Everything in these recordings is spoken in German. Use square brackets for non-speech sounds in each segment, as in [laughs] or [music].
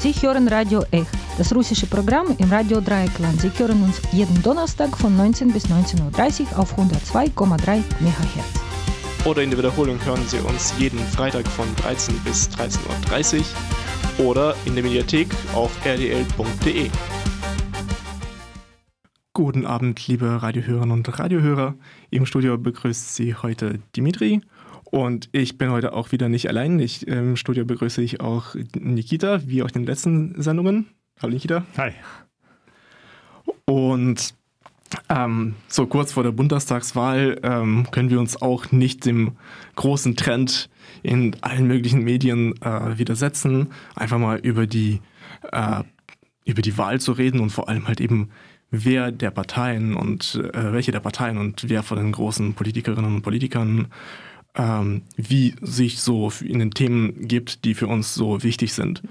Sie hören Radio Ech, das russische Programm im Radio Dreieckland. Sie hören uns jeden Donnerstag von 19 bis 19.30 Uhr auf 102,3 MHz. Oder in der Wiederholung hören Sie uns jeden Freitag von 13 bis 13.30 Uhr oder in der Mediathek auf rdl.de. Guten Abend, liebe Radiohörerinnen und Radiohörer. Im Studio begrüßt Sie heute Dimitri und ich bin heute auch wieder nicht allein. Ich, Im Studio begrüße ich auch Nikita, wie auch in den letzten Sendungen. Hallo Nikita. Hi. Und ähm, so kurz vor der Bundestagswahl ähm, können wir uns auch nicht dem großen Trend in allen möglichen Medien äh, widersetzen, einfach mal über die, äh, über die Wahl zu reden und vor allem halt eben, wer der Parteien und äh, welche der Parteien und wer von den großen Politikerinnen und Politikern ähm, wie sich so in den Themen gibt, die für uns so wichtig sind.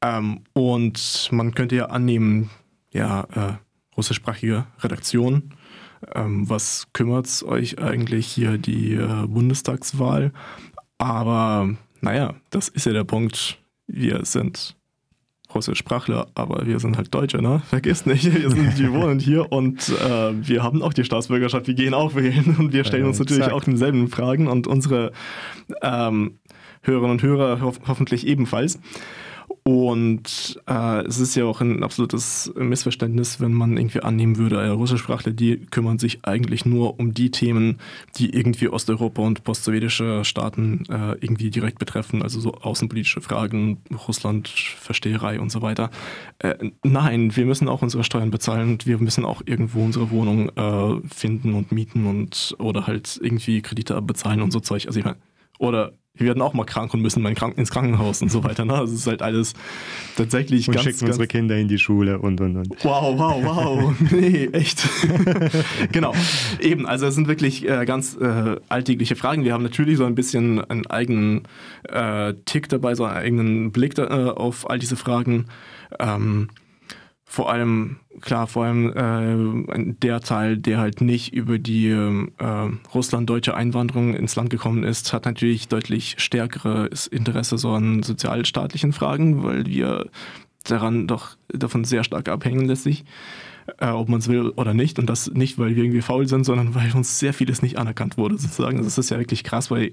Ähm, und man könnte ja annehmen, ja, äh, russischsprachige Redaktion, ähm, was kümmert es euch eigentlich hier die äh, Bundestagswahl? Aber naja, das ist ja der Punkt. Wir sind Russischsprachler, aber wir sind halt Deutsche, ne? Vergiss nicht, wir, sind, wir [laughs] wohnen hier und äh, wir haben auch die Staatsbürgerschaft, wir gehen auch wählen und wir stellen uns natürlich auch dieselben Fragen und unsere ähm, Hörerinnen und Hörer ho hoffentlich ebenfalls. Und äh, es ist ja auch ein absolutes Missverständnis, wenn man irgendwie annehmen würde, äh, Russischsprachler, die kümmern sich eigentlich nur um die Themen, die irgendwie Osteuropa und postsowjetische Staaten äh, irgendwie direkt betreffen, also so außenpolitische Fragen, Russland, Versteherei und so weiter. Äh, nein, wir müssen auch unsere Steuern bezahlen und wir müssen auch irgendwo unsere Wohnung äh, finden und mieten und oder halt irgendwie Kredite bezahlen und so Zeug. Also ich meine, oder wir werden auch mal krank und müssen mal ins Krankenhaus und so weiter. Ne? Also es ist halt alles tatsächlich und ganz... schicken ganz unsere Kinder in die Schule und, und, und. Wow, wow, wow. [laughs] nee, echt. [laughs] genau. Eben, also es sind wirklich äh, ganz äh, alltägliche Fragen. Wir haben natürlich so ein bisschen einen eigenen äh, Tick dabei, so einen eigenen Blick da, äh, auf all diese Fragen. Ähm, vor allem, klar, vor allem äh, der Teil, der halt nicht über die äh, russlanddeutsche Einwanderung ins Land gekommen ist, hat natürlich deutlich stärkeres Interesse so an sozialstaatlichen Fragen, weil wir daran doch davon sehr stark abhängen letztlich, äh, ob man es will oder nicht. Und das nicht, weil wir irgendwie faul sind, sondern weil uns sehr vieles nicht anerkannt wurde, sozusagen. Das ist ja wirklich krass, weil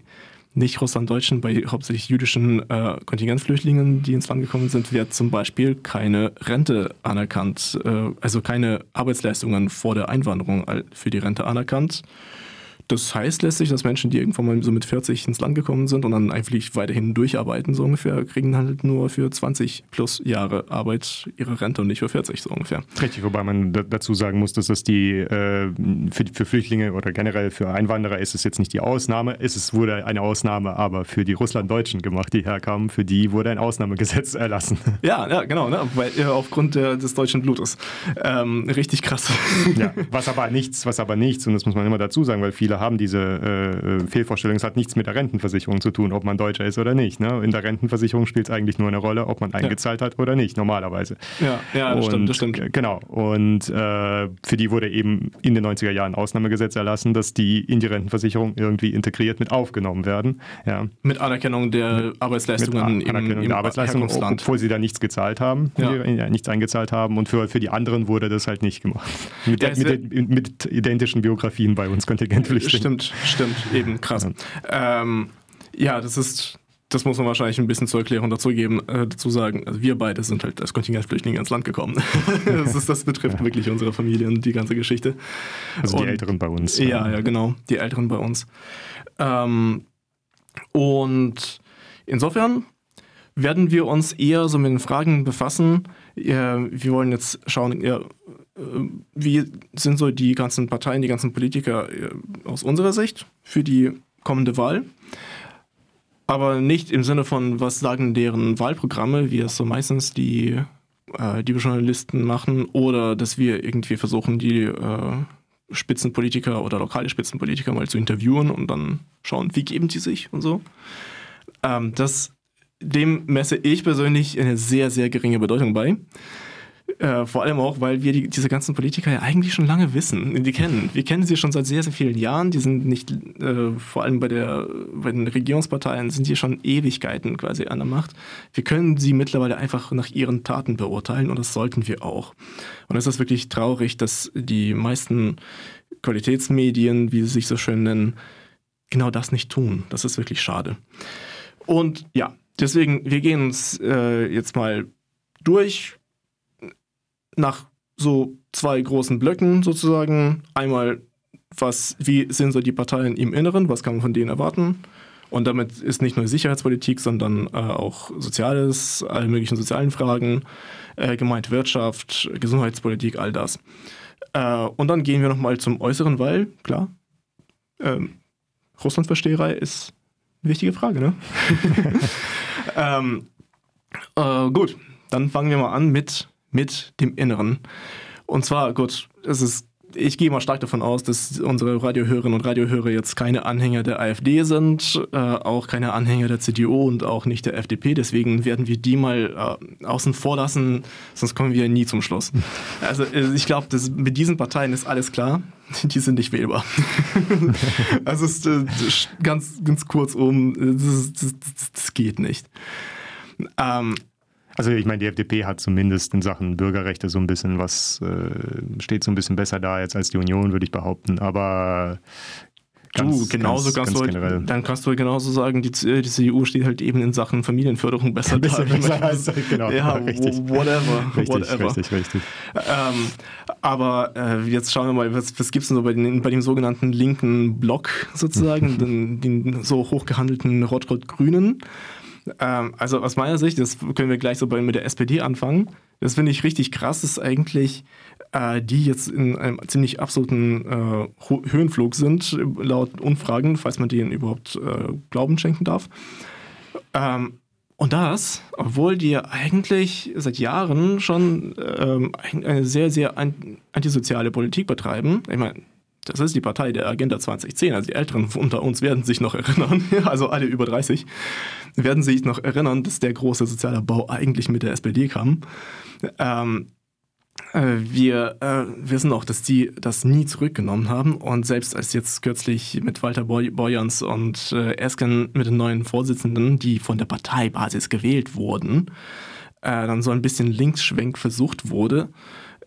nicht Russlanddeutschen, bei hauptsächlich jüdischen äh, Kontingentflüchtlingen, die ins Land gekommen sind, wird zum Beispiel keine Rente anerkannt, äh, also keine Arbeitsleistungen vor der Einwanderung für die Rente anerkannt. Das heißt letztlich, dass Menschen, die irgendwann mal so mit 40 ins Land gekommen sind und dann eigentlich weiterhin durcharbeiten, so ungefähr, kriegen halt nur für 20 plus Jahre Arbeit ihre Rente und nicht für 40, so ungefähr. Richtig, wobei man dazu sagen muss, dass das die äh, für, für, Flüchtlinge oder generell für Einwanderer ist es jetzt nicht die Ausnahme. Es ist, wurde eine Ausnahme aber für die Russlanddeutschen gemacht, die herkamen. Für die wurde ein Ausnahmegesetz [laughs] erlassen. Ja, ja genau, ne? Weil, äh, aufgrund der, des deutschen Blutes. Ähm, richtig krass. Ja, was aber nichts, was aber nichts, und das muss man immer dazu sagen, weil viele haben diese äh, Fehlvorstellung. Es hat nichts mit der Rentenversicherung zu tun, ob man Deutscher ist oder nicht. Ne? In der Rentenversicherung spielt es eigentlich nur eine Rolle, ob man eingezahlt ja. hat oder nicht, normalerweise. Ja, ja das, und, stimmt, das stimmt. Genau. Und äh, für die wurde eben in den 90er Jahren ein Ausnahmegesetz erlassen, dass die in die Rentenversicherung irgendwie integriert mit aufgenommen werden. Ja. Mit Anerkennung der Arbeitsleistungen mit Anerkennung im, im der Arbeitsleistungen, obwohl sie da nichts gezahlt haben, ja. Die, nichts eingezahlt haben. Und für, für die anderen wurde das halt nicht gemacht. Mit, ja, mit, mit identischen Biografien bei uns Kontingentpflichtigen. [laughs] Stimmt, stimmt, eben krass. Ja, ähm, ja das ist, das muss man wahrscheinlich ein bisschen zur Erklärung dazu geben, äh, dazu sagen. Also wir beide sind halt als Kontingentflüchtlinge ins Land gekommen. [laughs] das, ist, das betrifft wirklich unsere Familie und die ganze Geschichte. Also und, die Älteren bei uns. Ja, ja, genau, die Älteren bei uns. Ähm, und insofern werden wir uns eher so mit den Fragen befassen. Wir wollen jetzt schauen, wie sind so die ganzen Parteien, die ganzen Politiker äh, aus unserer Sicht für die kommende Wahl? Aber nicht im Sinne von, was sagen deren Wahlprogramme, wie es so meistens die, äh, die Journalisten machen, oder dass wir irgendwie versuchen, die äh, Spitzenpolitiker oder lokale Spitzenpolitiker mal zu interviewen und dann schauen, wie geben die sich und so. Ähm, das, dem messe ich persönlich eine sehr, sehr geringe Bedeutung bei Äh, vor allem auch, weil wir die, diese ganzen Politiker ja eigentlich schon lange wissen, die kennen. Wir kennen sie schon seit sehr, sehr vielen Jahren. Die sind nicht, äh, vor allem bei, der, bei den Regierungsparteien, sind die schon Ewigkeiten quasi an der Macht. Wir können sie mittlerweile einfach nach ihren Taten beurteilen und das sollten wir auch. Und es ist wirklich traurig, dass die meisten Qualitätsmedien, wie sie sich so schön nennen, genau das nicht tun. Das ist wirklich schade. Und ja, deswegen, wir gehen uns äh, jetzt mal durch nach so zwei großen Blöcken sozusagen. Einmal, was, wie sind so die Parteien im Inneren, was kann man von denen erwarten? Und damit ist nicht nur Sicherheitspolitik, sondern äh, auch Soziales, alle möglichen sozialen Fragen äh, gemeint, Wirtschaft, Gesundheitspolitik, all das. Äh, und dann gehen wir nochmal zum Äußeren, weil, klar, ähm, Russlandversteherei ist wichtige Frage, ne? [laughs] ähm, äh, gut, dann fangen wir mal an mit, mit dem Inneren. Und zwar, gut, es ist ich gehe mal stark davon aus, dass unsere Radiohörerinnen und Radiohörer jetzt keine Anhänger der AfD sind, äh, auch keine Anhänger der CDU und auch nicht der FDP. Deswegen werden wir die mal äh, außen vor lassen, sonst kommen wir nie zum Schluss. Also äh, ich glaube, mit diesen Parteien ist alles klar. [laughs] Die sind nicht wählbar. [laughs] also ist, äh, ganz, ganz kurz um, das, das, das geht nicht. Ähm, also ich meine, die FDP hat zumindest in Sachen Bürgerrechte so ein bisschen was, äh, steht so ein bisschen besser da jetzt als die Union, würde ich behaupten. Aber Ganz, du, genauso ganz, kannst ganz du, dann kannst du genauso sagen, die, die CDU steht halt eben in Sachen Familienförderung besser da. Besser als, [laughs] genau, ja, [laughs] richtig. whatever. [laughs] Richtig, whatever. richtig, richtig. Ähm, aber äh, jetzt schauen wir mal, was, was gibt es denn so bei, den, bei dem sogenannten linken Block sozusagen, den, den so hochgehandelten Rot-Rot-Grünen. Ähm, also aus meiner Sicht, das können wir gleich so bei, mit der SPD anfangen. Das finde ich richtig krass, ist eigentlich, äh, die jetzt in einem ziemlich absoluten äh, Höhenflug sind, laut Umfragen, falls man denen überhaupt äh, Glauben schenken darf. Ähm, und das, obwohl die eigentlich seit Jahren schon ähm, eine sehr, sehr antisoziale Politik betreiben. Ich meine, das ist die Partei der Agenda 2010. Also die Älteren unter uns werden sich noch erinnern, [laughs] also alle über 30, werden sich noch erinnern, dass der große soziale Bau eigentlich mit der SPD kam. Ähm, äh, wir äh, wissen auch, dass die das nie zurückgenommen haben und selbst als jetzt kürzlich mit Walter Borjans und äh, Esken mit den neuen Vorsitzenden, die von der Parteibasis gewählt wurden, äh, dann so ein bisschen Linksschwenk versucht wurde,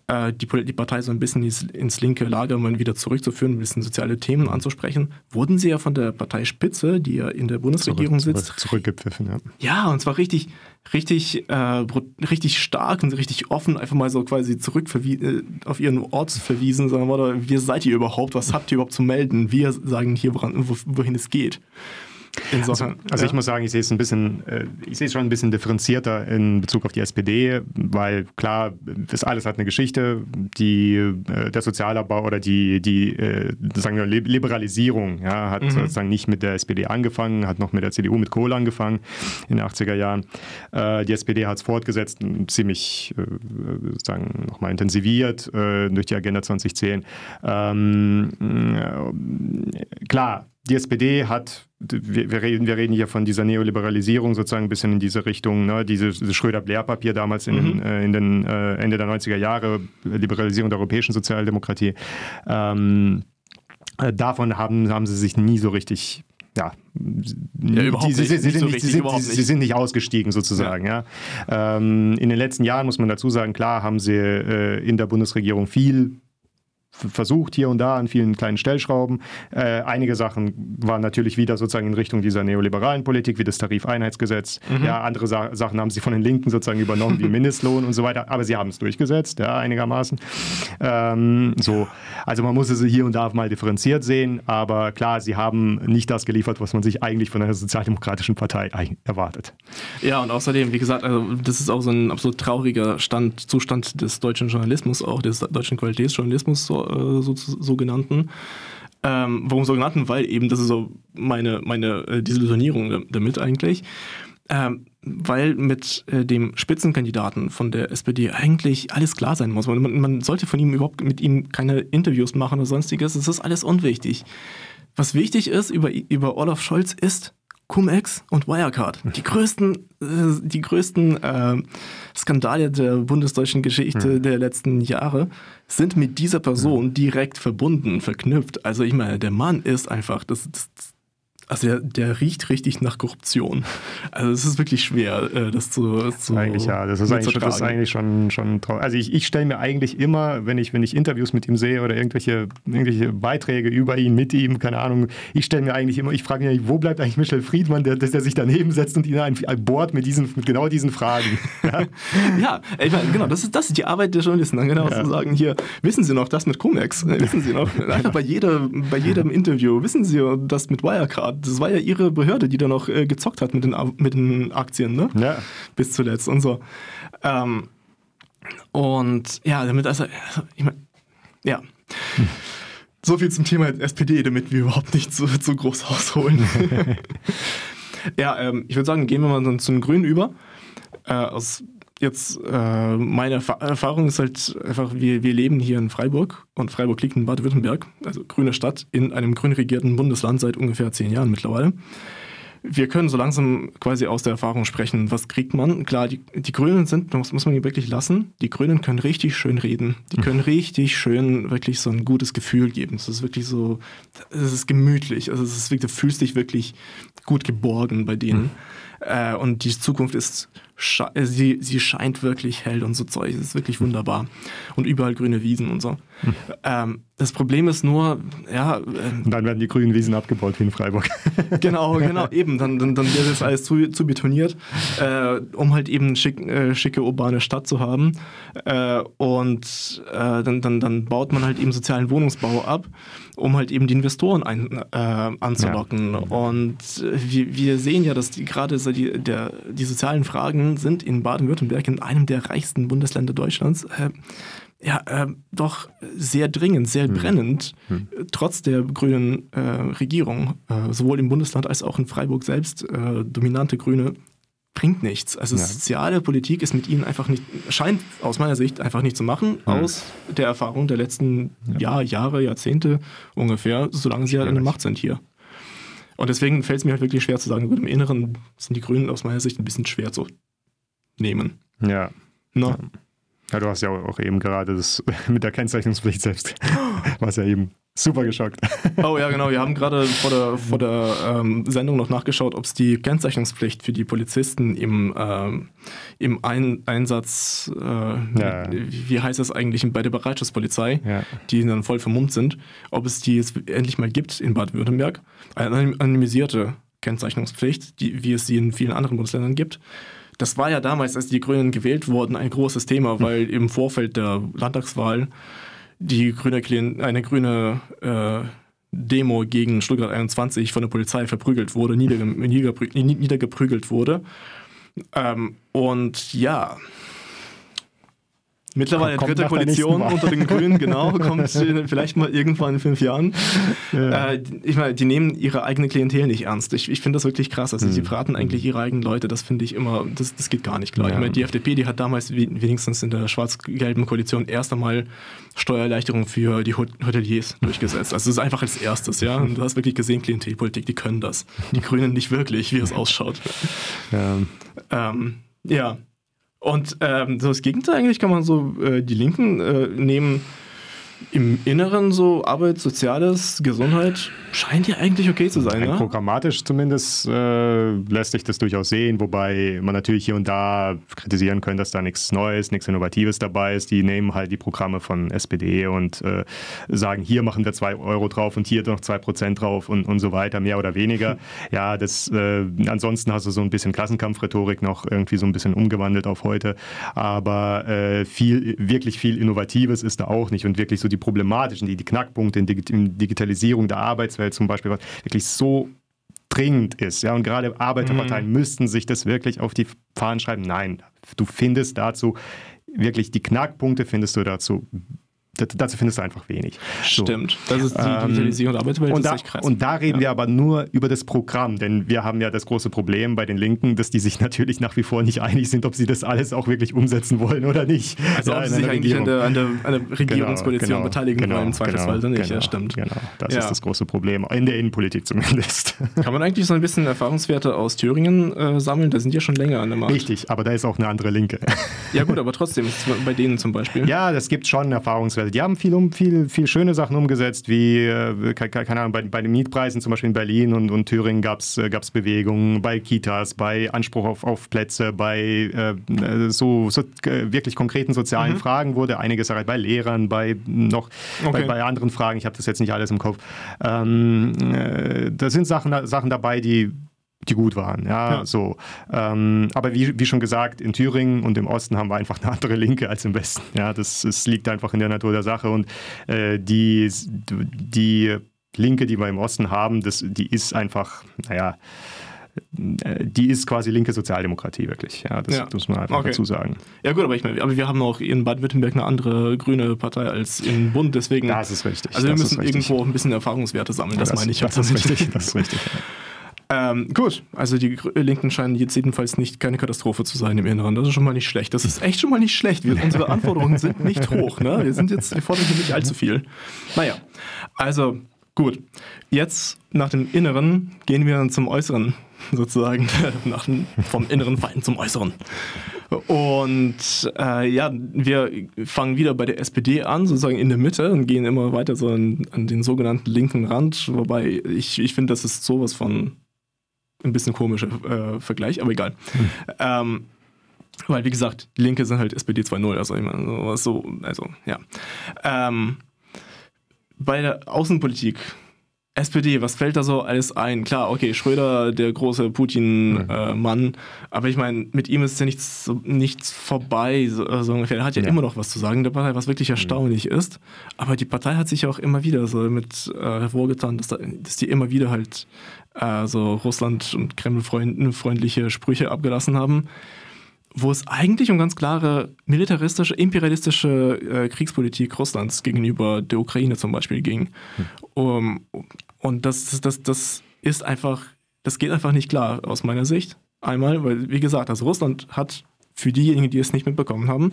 äh, die, die, Partei so ein bisschen ins, linke Lager mal wieder zurückzuführen, ein bisschen soziale Themen anzusprechen, wurden sie ja von der Parteispitze, die ja in der Bundesregierung zurück, sitzt, zurückgepfiffen. Ja. ja, und zwar richtig, richtig, äh, richtig stark und richtig offen, einfach mal so quasi zurück äh, auf ihren Ort verwiesen, sagen, oder, wie seid ihr überhaupt, was habt ihr überhaupt zu melden? Wir sagen hier, woran, wohin es geht. Insofern, also, also ja. ich muss sagen, ich sehe es ein bisschen, äh, ich sehe es schon ein bisschen differenzierter in Bezug auf die SPD, weil klar, das alles hat eine Geschichte. Die, äh, der Sozialabbau oder die, die äh, sagen wir, Liberalisierung ja, hat mhm. sozusagen nicht mit der SPD angefangen, hat noch mit der CDU, mit Kohl angefangen in den 80er Jahren. Die SPD hat es fortgesetzt, ziemlich sozusagen nochmal intensiviert durch die Agenda 2010. Ähm, klar, die SPD hat, wir, wir, reden, wir reden hier von dieser Neoliberalisierung sozusagen ein bisschen in diese Richtung, ne? dieses, dieses Schröder-Blair-Papier damals in, mhm. den, äh, in den äh, Ende der 90er Jahre, Liberalisierung der europäischen Sozialdemokratie. Ähm, äh, davon haben, haben sie sich nie so richtig ja, ja überhaupt die, sie, nicht, sie, sind nicht, sie, sind, sie, sind, nicht ausgestiegen sozusagen. Ja. ja. Ähm, in den letzten Jahren muss man dazu sagen, klar haben sie äh, in der Bundesregierung viel versucht hier und da an vielen kleinen Stellschrauben. Äh, einige Sachen waren natürlich wieder sozusagen in Richtung dieser neoliberalen Politik, wie das Tarifeinheitsgesetz. Mhm. Ja, andere Sa Sachen haben sie von den Linken sozusagen übernommen, wie [laughs] Mindestlohn und so weiter. Aber sie haben es durchgesetzt, ja, einigermaßen. Ähm, so, also man muss es hier und da mal differenziert sehen. Aber klar, sie haben nicht das geliefert, was man sich eigentlich von einer sozialdemokratischen Partei erwartet. Ja, und außerdem, wie gesagt, also das ist auch so ein absolut trauriger Stand, Zustand des deutschen Journalismus, auch des deutschen Qualitätsjournalismus. So äh, so, sogenannten. Ähm, warum sogenannten? Weil eben, das ist so meine, meine äh, Desillusionierung damit eigentlich. Ähm, weil mit äh, dem Spitzenkandidaten von der SPD eigentlich alles klar sein muss. Man, man, sollte von ihm überhaupt mit ihm keine Interviews machen oder sonstiges. Es ist alles unwichtig. Was wichtig ist über, über Olaf Scholz ist Cum-Ex und Wirecard. Die größten, äh, die größten äh, Skandale der bundesdeutschen Geschichte mhm. der letzten Jahre sind mit dieser Person direkt verbunden, verknüpft. Also ich meine, der Mann ist einfach, das, das, also der, der, riecht richtig nach Korruption. Also es ist wirklich schwer, äh, das zu, zu Eigentlich ja, das ist eigentlich, schon, das ist eigentlich schon, schon traurig. Also ich, ich stelle mir eigentlich immer, wenn ich, wenn ich Interviews mit ihm sehe oder irgendwelche, irgendwelche Beiträge über ihn, mit ihm, keine Ahnung, ich stelle mir eigentlich immer, ich frage mich, wo bleibt eigentlich Michel Friedmann, der, der sich daneben setzt und ihn ein, ein bohrt mit, diesen, mit genau diesen Fragen. [laughs] Ja, ja ich meine, genau, das ist, das ist die Arbeit der Journalisten, dann genau ja. zu sagen, hier, wissen Sie noch das mit Comex? Wissen Sie noch? [laughs] Einfach bei, jeder, bei jedem Interview, wissen Sie das mit Wirecard? Das war ja ihre Behörde, die da noch äh, gezockt hat mit den, mit den Aktien, ne? Ja. Bis zuletzt und so. Ähm, und ja, damit also, ich mein, ja. Hm. So viel zum Thema SPD, damit wir überhaupt nicht zu, zu groß ausholen. [laughs] ja, ähm, ich würde sagen, gehen wir mal dann zu den Grünen über. Äh, aus jetzt äh, meine Erfahrung ist halt einfach, wir, wir leben hier in Freiburg und Freiburg liegt in Baden-Württemberg, also grüne Stadt, in einem grün regierten Bundesland seit ungefähr zehn Jahren mittlerweile. Wir können so langsam quasi aus der Erfahrung sprechen. Was kriegt man? Klar, die, die Grünen sind, das muss man hier wirklich lassen, die Grünen können richtig schön reden. Die können mhm. richtig schön wirklich so ein gutes Gefühl geben. Es ist wirklich so, es ist gemütlich. Also es ist wirklich, du fühlst dich wirklich gut geborgen bei denen. Mhm. Äh, und die Zukunft ist sie, sie scheint wirklich hell und so Zeug. Es ist wirklich wunderbar. Und überall grüne Wiesen und so. Hm. Ähm, das Problem ist nur, ja. Ähm, dann werden die grünen Wiesen abgebaut wie in Freiburg. [laughs] genau, genau, eben. Dann, dann, dann wird das alles zu, zu betoniert, äh, um halt eben schick, äh, schicke urbane Stadt zu haben. Äh, und äh, dann, dann, dann baut man halt eben sozialen Wohnungsbau ab, um halt eben die Investoren ein, äh, anzulocken. Ja. Und wir, wir sehen ja, dass die, gerade so die, der, die sozialen Fragen sind in Baden-Württemberg, in einem der reichsten Bundesländer Deutschlands, äh, ja, äh, doch sehr dringend, sehr mhm. brennend, mhm. trotz der grünen äh, Regierung, äh, sowohl im Bundesland als auch in Freiburg selbst, äh, dominante Grüne, bringt nichts. Also ja. soziale Politik ist mit ihnen einfach nicht, scheint aus meiner Sicht einfach nicht zu machen, mhm. aus der Erfahrung der letzten ja. Jahr, Jahre, Jahrzehnte ungefähr, solange sie halt an der Macht sind hier. Und deswegen fällt es mir halt wirklich schwer zu sagen, im Inneren sind die Grünen aus meiner Sicht ein bisschen schwer zu nehmen. Ja. No. Ja, du hast ja auch eben gerade das [laughs] mit der Kennzeichnungspflicht selbst, [gasps] was ja eben super geschockt. [laughs] Oh ja, genau. Wir haben gerade vor der, vor der ähm, Sendung noch nachgeschaut, ob es die Kennzeichnungspflicht für die Polizisten im, ähm, im Ein Einsatz, äh, ja. wie, wie, heißt das eigentlich, bei der Bereitschaftspolizei, ja. die dann voll vermummt sind, ob es die jetzt endlich mal gibt in Baden-Württemberg. Eine anonymisierte Kennzeichnungspflicht, die, wie es sie in vielen anderen Bundesländern gibt. Das war ja damals, als die Grünen gewählt wurden, ein großes Thema, hm. weil im Vorfeld der Landtagswahl die grüne, eine grüne äh, Demo gegen Stuttgart 21 von der Polizei verprügelt wurde, niedergeprügelt wurde. Ähm, und ja, Mittlerweile kommt dritte Koalition unter den Grünen, genau, [laughs] kommt vielleicht mal irgendwann in fünf Jahren. Ja. Äh, ich meine, die nehmen ihre eigene Klientel nicht ernst. Ich, ich finde das wirklich krass. Also, mhm. sie verraten eigentlich ihre eigenen Leute. Das finde ich immer, das, das geht gar nicht klar. Ja. Ich meine, die FDP, die hat damals wenigstens in der schwarz-gelben Koalition erst einmal Steuererleichterungen für die Hoteliers durchgesetzt. Also, das ist einfach als erstes, ja. [laughs] Und du hast wirklich gesehen, Klientelpolitik, die können das. Die Grünen nicht wirklich, wie es ausschaut. Ja. Ähm, ja, und ähm, so das Gegenteil eigentlich kann man so äh, die Linken äh, nehmen im Inneren so Arbeit, Soziales, Gesundheit scheint ja eigentlich okay zu sein. Ne? Programmatisch zumindest äh, lässt sich das durchaus sehen, wobei man natürlich hier und da kritisieren könnte, dass da nichts Neues, nichts Innovatives dabei ist. Die nehmen halt die Programme von SPD und äh, sagen, hier machen wir zwei Euro drauf und hier noch zwei Prozent drauf und, und so weiter, mehr oder weniger. [laughs] ja, das äh, ansonsten hast du so ein bisschen Klassenkampfrhetorik noch irgendwie so ein bisschen umgewandelt auf heute. Aber äh, viel, wirklich viel Innovatives ist da auch nicht und wirklich so die problematischen, die, die Knackpunkte in, Digi in Digitalisierung der Arbeitswelt zum Beispiel, was wirklich so dringend ist. Ja, und gerade Arbeiterparteien mhm. müssten sich das wirklich auf die Fahnen schreiben. Nein, du findest dazu wirklich die Knackpunkte, findest du dazu dazu findest du einfach wenig. Stimmt. So. Das ist die ähm, Digitalisierung der Arbeitswelt. Und da, und da reden ja. wir aber nur über das Programm, denn wir haben ja das große Problem bei den Linken, dass die sich [laughs] natürlich nach wie vor nicht einig sind, ob sie das alles auch wirklich umsetzen wollen oder nicht. Also ja, ob sie sich eigentlich an der, an der, an der Regierungskoalition genau, genau, beteiligen genau, wollen, im Zweifelsfall genau, nicht. Genau, ja, stimmt. Genau, das ja. ist das große Problem, in der Innenpolitik zumindest. [laughs] Kann man eigentlich so ein bisschen Erfahrungswerte aus Thüringen äh, sammeln? Da sind ja schon länger an der Macht. Richtig, aber da ist auch eine andere Linke. Ja gut, aber trotzdem, bei denen zum Beispiel. Ja, das gibt schon Erfahrungswerte. Die haben viel, um, viel, viel schöne Sachen umgesetzt, wie, äh, keine Ahnung, bei, bei, den Mietpreisen zum Beispiel in Berlin und, und Thüringen gab es äh, Bewegungen, bei Kitas, bei Anspruch auf, auf Plätze, bei äh, so, so äh, wirklich konkreten sozialen mhm. Fragen wurde einiges erreicht, bei Lehrern, bei noch okay. bei, bei, anderen Fragen, ich habe das jetzt nicht alles im Kopf. Ähm, äh, da sind Sachen, Sachen dabei, die die gut waren. Ja, ja. so. Ähm, aber wie, wie schon gesagt, in Thüringen und im Osten haben wir einfach eine andere Linke als im Westen. Ja, das, das liegt einfach in der Natur der Sache. Und äh, die, die Linke, die wir im Osten haben, das, die ist einfach, naja, äh, die ist quasi linke Sozialdemokratie wirklich. Ja, das ja. muss man einfach okay. dazu sagen. Ja gut, aber ich meine, aber wir haben auch in Baden-Württemberg eine andere grüne Partei als in Bund, deswegen. Das ist richtig. Also wir müssen irgendwo auch ein bisschen Erfahrungswerte sammeln. Das, das meine ich. Das ist richtig. Das ist richtig. Ähm, gut, also die Linken scheinen jetzt jedenfalls nicht keine Katastrophe zu sein im Inneren. Das ist schon mal nicht schlecht. Das ist echt schon mal nicht schlecht. Wir, unsere Anforderungen sind nicht hoch. Ne? Wir sind jetzt, wir fordern hier nicht allzu viel. Naja, also gut. Jetzt nach dem Inneren gehen wir dann zum Äußeren [laughs] sozusagen. nach, vom inneren Feind zum Äußeren. Und äh, ja, wir fangen wieder bei der SPD an, sozusagen in der Mitte und gehen immer weiter so an, an den sogenannten linken Rand. Wobei ich, ich finde, das ist sowas von ein bisschen komischer äh, Vergleich, aber egal. Hm. Ähm, weil, wie gesagt, die Linke sind halt SPD 2.0, also ich meine, so, also, ja. Ähm, bei der Außenpolitik, SPD, was fällt da so alles ein? Klar, okay, Schröder, der große Putin-Mann, hm. äh, aber ich meine, mit ihm ist ja nichts, nichts vorbei, so, so ungefähr. Er hat ja, ja, immer noch was zu sagen der Partei, was wirklich hm. erstaunlich mhm. ist. Aber die Partei hat sich auch immer wieder so mit äh, hervorgetan, dass, da, dass die immer wieder halt also Russland und Kreml-freundliche Sprüche abgelassen haben, wo es eigentlich um ganz klare militaristische, imperialistische äh, Kriegspolitik Russlands gegenüber der Ukraine zum Beispiel ging. Hm. Um, und das, das, das ist einfach, das geht einfach nicht klar aus meiner Sicht. Einmal, weil, wie gesagt, also Russland hat für diejenigen, die es nicht mitbekommen haben,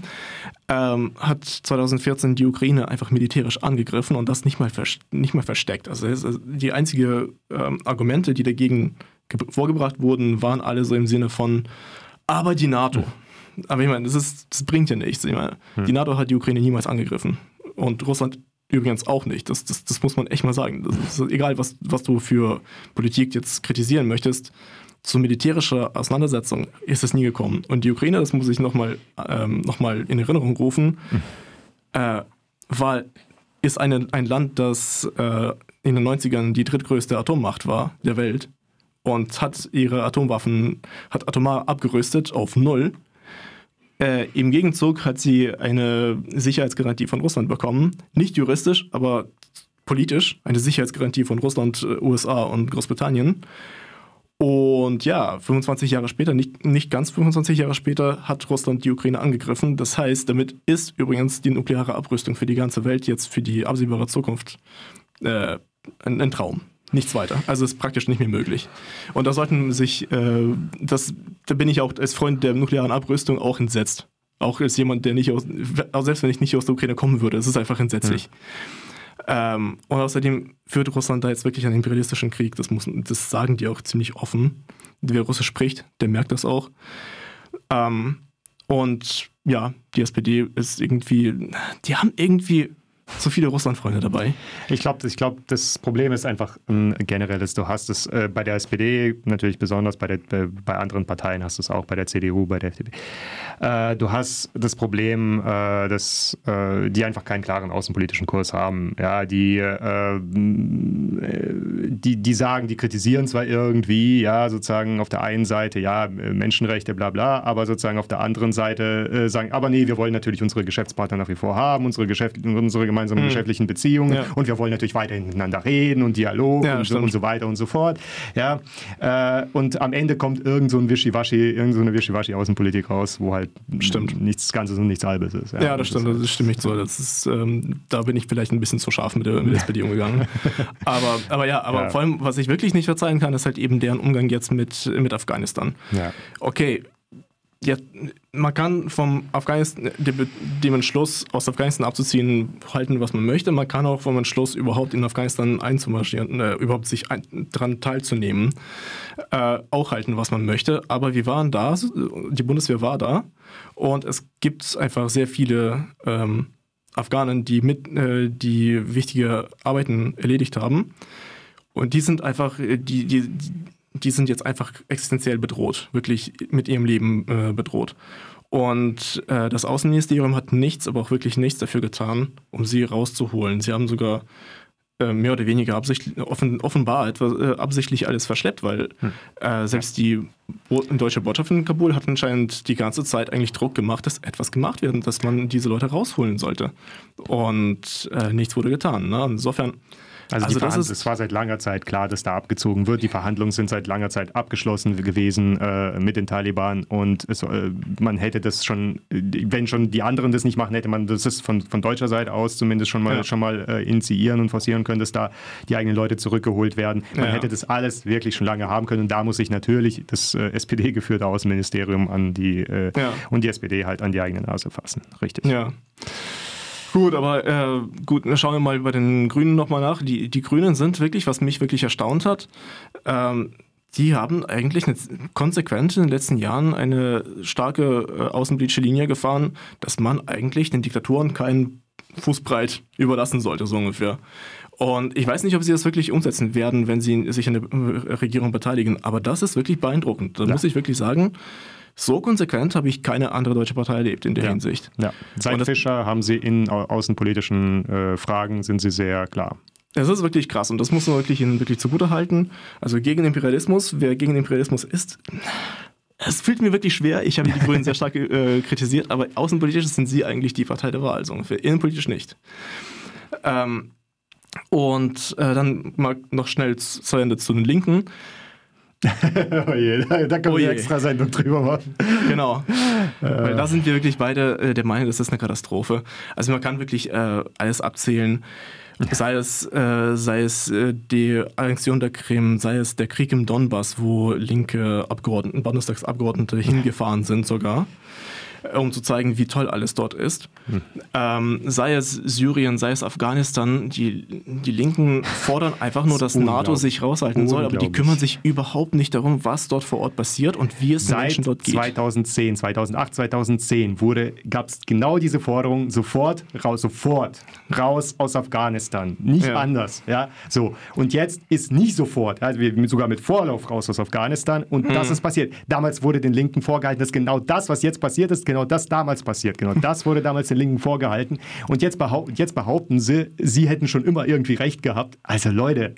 ähm, hat 2014 die Ukraine einfach militärisch angegriffen und das nicht mal, nicht mal versteckt. Also die einzigen ähm, Argumente, die dagegen vorgebracht wurden, waren alle so im Sinne von, aber die NATO. Mhm. Aber ich meine, das, ist, das bringt ja nichts. Ich meine, mhm. Die NATO hat die Ukraine niemals angegriffen und Russland übrigens auch nicht. Das, das, das muss man echt mal sagen. Das ist egal, was, was du für Politik jetzt kritisieren möchtest zu militärischer Auseinandersetzung ist es nie gekommen. Und die Ukraine, das muss ich nochmal ähm, noch in Erinnerung rufen, mhm. äh, war, ist eine, ein Land, das äh, in den 90ern die drittgrößte Atommacht war der Welt und hat ihre Atomwaffen, hat atomar abgerüstet auf Null. Äh, Im Gegenzug hat sie eine Sicherheitsgarantie von Russland bekommen. Nicht juristisch, aber politisch. Eine Sicherheitsgarantie von Russland, äh, USA und Großbritannien. Und ja, 25 Jahre später, nicht, nicht ganz 25 Jahre später, hat Russland die Ukraine angegriffen. Das heißt, damit ist übrigens die nukleare Abrüstung für die ganze Welt jetzt für die absehbare Zukunft äh, ein, ein, Traum. Nichts weiter. Also ist praktisch nicht mehr möglich. Und da sollten sich, äh, das, da bin ich auch als Freund der nuklearen Abrüstung auch entsetzt. Auch als jemand, der nicht aus, selbst wenn ich nicht aus der Ukraine kommen würde, es ist einfach entsetzlich. Ja. Ähm, und außerdem führt Russland da jetzt wirklich einen imperialistischen Krieg. Das, muss, das sagen die auch ziemlich offen. Wer Russisch spricht, der merkt das auch. Ähm, und ja, die SPD ist irgendwie, die haben irgendwie so viele Russlandfreunde dabei. Ich glaube, ich glaub, das Problem ist einfach ein generelles. Du hast es äh, bei der SPD natürlich besonders, bei, der, äh, bei anderen Parteien hast du es auch, bei der CDU, bei der FDP. Äh, du hast das Problem, äh, dass äh, die einfach keinen klaren außenpolitischen Kurs haben. Ja, die, die, die sagen, die kritisieren zwar irgendwie, ja, sozusagen auf der einen Seite, ja, Menschenrechte, bla bla, aber sozusagen auf der anderen Seite sagen, aber nee, wir wollen natürlich unsere Geschäftspartner nach wie vor haben, unsere Geschäfte, unsere gemeinsamen mhm. geschäftlichen Beziehungen ja. und wir wollen natürlich weiterhin miteinander reden und Dialog ja, und, so, und, so, weiter und so fort. Ja, äh, und am Ende kommt irgend so ein Wischiwaschi, irgend so eine Wischiwaschi-Außenpolitik raus, wo halt stimmt. nichts Ganzes und nichts Halbes ist. Ja, ja das, stimmt, das stimme ich so. Das ist, ähm, da bin ich vielleicht ein bisschen zu scharf mit der, mit der [laughs] SPD umgegangen. aber, aber ja, aber vor allem, was ich wirklich nicht verzeihen kann, ist halt eben deren Umgang jetzt mit, mit Afghanistan. Okay, ja, man kann vom Afghanistan, dem Entschluss, aus Afghanistan abzuziehen, halten, was man möchte. Man kann auch vom Entschluss, überhaupt in Afghanistan einzumarschieren, äh, überhaupt sich ein, daran teilzunehmen, äh, auch halten, was man möchte. Aber wir waren da, die Bundeswehr war da und es gibt einfach sehr viele ähm, Afghanen, die, mit, äh, die wichtige Arbeiten erledigt haben. Und die sind einfach, äh, die, die, die sind jetzt einfach existenziell bedroht, wirklich mit ihrem Leben äh, bedroht. Und äh, das Außenministerium hat nichts, aber auch wirklich nichts dafür getan, um sie rauszuholen. Sie haben sogar äh, mehr oder weniger absichtlich, offen, offenbar etwas, äh, absichtlich alles verschleppt, weil hm. Äh, selbst die Bo deutsche Botschaft in Kabul hat anscheinend die ganze Zeit eigentlich Druck gemacht, dass etwas gemacht wird, dass man diese Leute rausholen sollte. Und äh, nichts wurde getan. Ne? Insofern also, also das ist, es war seit langer Zeit klar, dass da abgezogen wird. Die Verhandlungen sind seit langer Zeit abgeschlossen gewesen äh, mit den Taliban und es, äh, man hätte das schon, wenn schon die anderen das nicht machen, hätte man das ist von, von deutscher Seite aus zumindest schon mal, ja. schon mal äh, initiieren und forcieren können, dass da die eigenen Leute zurückgeholt werden. Man ja. hätte das alles wirklich schon lange haben können und da muss sich natürlich das äh, SPD-geführte Außenministerium an die äh, ja. und die SPD halt an die eigene Nase fassen. Richtig. Ja. Gut, aber äh, gut, schauen wir mal bei den Grünen nochmal nach. Die, die Grünen sind wirklich, was mich wirklich erstaunt hat, ähm, die haben eigentlich eine, konsequent in den letzten Jahren eine starke äh, außenpolitische Linie gefahren, dass man eigentlich den Diktaturen keinen Fußbreit überlassen sollte, so ungefähr. Und ich weiß nicht, ob sie das wirklich umsetzen werden, wenn sie sich an der äh, Regierung beteiligen, aber das ist wirklich beeindruckend. Da ja. muss ich wirklich sagen, so konsequent habe ich keine andere deutsche Partei erlebt in der ja. Hinsicht. Ja. Seit Fischer haben sie in außenpolitischen äh, Fragen sind sie sehr klar. Das ist wirklich krass und das muss man wirklich, wirklich zugute halten. Also gegen Imperialismus, wer gegen Imperialismus ist, es fühlt mir wirklich schwer. Ich habe die Grünen sehr stark äh, kritisiert, aber außenpolitisch sind sie eigentlich die Partei der Wahl, so ungefähr. Innenpolitisch nicht. Ähm, und äh, dann mal noch schnell zu Ende zu den Linken. [laughs] oh je, da können oh wir extra Sendung drüber machen. Genau. Weil da sind wir wirklich beide äh, der Meinung, das ist eine Katastrophe. Also man kann wirklich äh, alles abzählen. Sei es, äh, sei es äh, die Annexion der Krim, sei es der Krieg im Donbass, wo linke Abgeordneten, Bundestagsabgeordnete hingefahren sind sogar um zu zeigen, wie toll alles dort ist. Hm. Ähm, sei es Syrien, sei es Afghanistan, die, die Linken fordern einfach nur, dass NATO sich raushalten soll, aber die kümmern sich überhaupt nicht darum, was dort vor Ort passiert und wie es den Menschen dort geht. 2010, 2008, 2010 gab es genau diese Forderung, sofort raus, sofort raus aus Afghanistan. Nicht ja. anders. Ja? So. Und jetzt ist nicht sofort, also sogar mit Vorlauf raus aus Afghanistan und hm. das ist passiert. Damals wurde den Linken vorgehalten, dass genau das, was jetzt passiert ist, genau das damals passiert. Genau das wurde damals den Linken vorgehalten. Und jetzt, behaupt, jetzt behaupten sie, sie hätten schon immer irgendwie recht gehabt. Also Leute,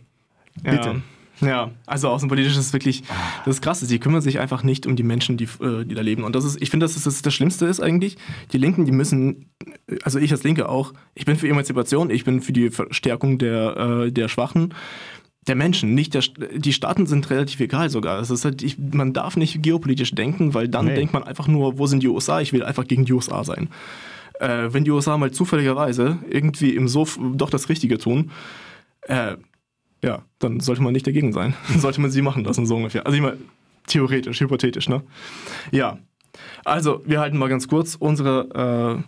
bitte. Ja. Ja, also außenpolitisch ist wirklich, das ist krass, sie kümmern sich einfach nicht um die Menschen, die, äh, die da leben. Und das ist, ich finde, dass das das Schlimmste ist eigentlich. Die Linken, die müssen, also ich als Linke auch, ich bin für Emanzipation, ich bin für die Verstärkung der, äh, der Schwachen der Menschen, nicht der, die Staaten sind relativ egal sogar. Es ist halt, ich, man darf nicht geopolitisch denken, weil dann nee. denkt man einfach nur, wo sind die USA? Ich will einfach gegen die USA sein. Äh, wenn die USA mal zufälligerweise irgendwie im Sof doch das Richtige tun, äh, ja, dann sollte man nicht dagegen sein. [laughs] sollte man sie machen lassen, so ungefähr. Also ich meine, theoretisch, hypothetisch, ne? Ja. Also, wir halten mal ganz kurz unsere äh,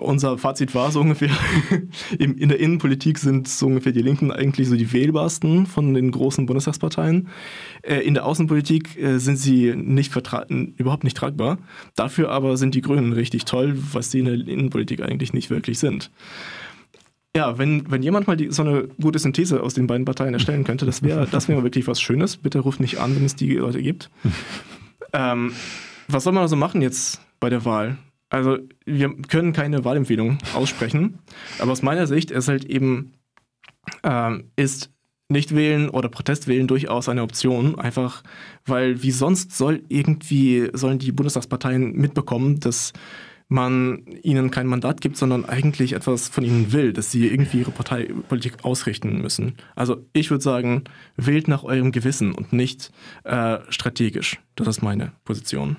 unser Fazit war so ungefähr, [laughs] in der Innenpolitik sind so ungefähr die Linken eigentlich so die wählbarsten von den großen Bundestagsparteien. Äh, in der Außenpolitik äh, sind sie nicht überhaupt nicht tragbar. Dafür aber sind die Grünen richtig toll, was sie in der Innenpolitik eigentlich nicht wirklich sind. Ja, wenn, wenn jemand mal die, so eine gute Synthese aus den beiden Parteien erstellen könnte, das wäre das wär wirklich was Schönes. Bitte ruft nicht an, wenn es die Leute gibt. [laughs] ähm, was soll man also machen jetzt bei der Wahl? Also wir können keine Wahlempfehlung aussprechen, aber aus meiner Sicht ist halt eben, ähm, ist nicht wählen oder Protest wählen durchaus eine Option, einfach weil wie sonst soll irgendwie, sollen die Bundestagsparteien mitbekommen, dass man ihnen kein Mandat gibt, sondern eigentlich etwas von ihnen will, dass sie irgendwie ihre Parteipolitik ausrichten müssen. Also ich würde sagen, wählt nach eurem Gewissen und nicht äh, strategisch. Das ist meine Position.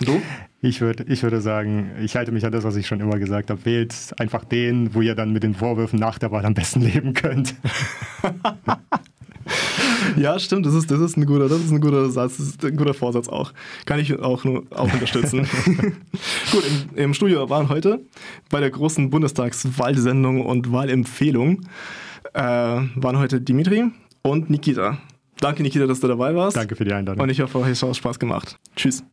Du? Ich würde, ich würde sagen, ich halte mich an das, was ich schon immer gesagt habe. Wählt einfach den, wo ihr dann mit den Vorwürfen nach der Wahl am besten leben könnt. [laughs] ja, stimmt, das ist, das ist ein guter, das ist ein guter Satz, das ist ein guter Vorsatz auch. Kann ich auch nur auch unterstützen. [laughs] Gut, im, im, Studio waren heute bei der großen Bundestagswahlsendung und Wahlempfehlung äh, waren heute Dimitri und Nikita. Danke, Nikita, dass du dabei warst. Danke für die Einladung. Und ich hoffe, euch hat Spaß gemacht. Tschüss.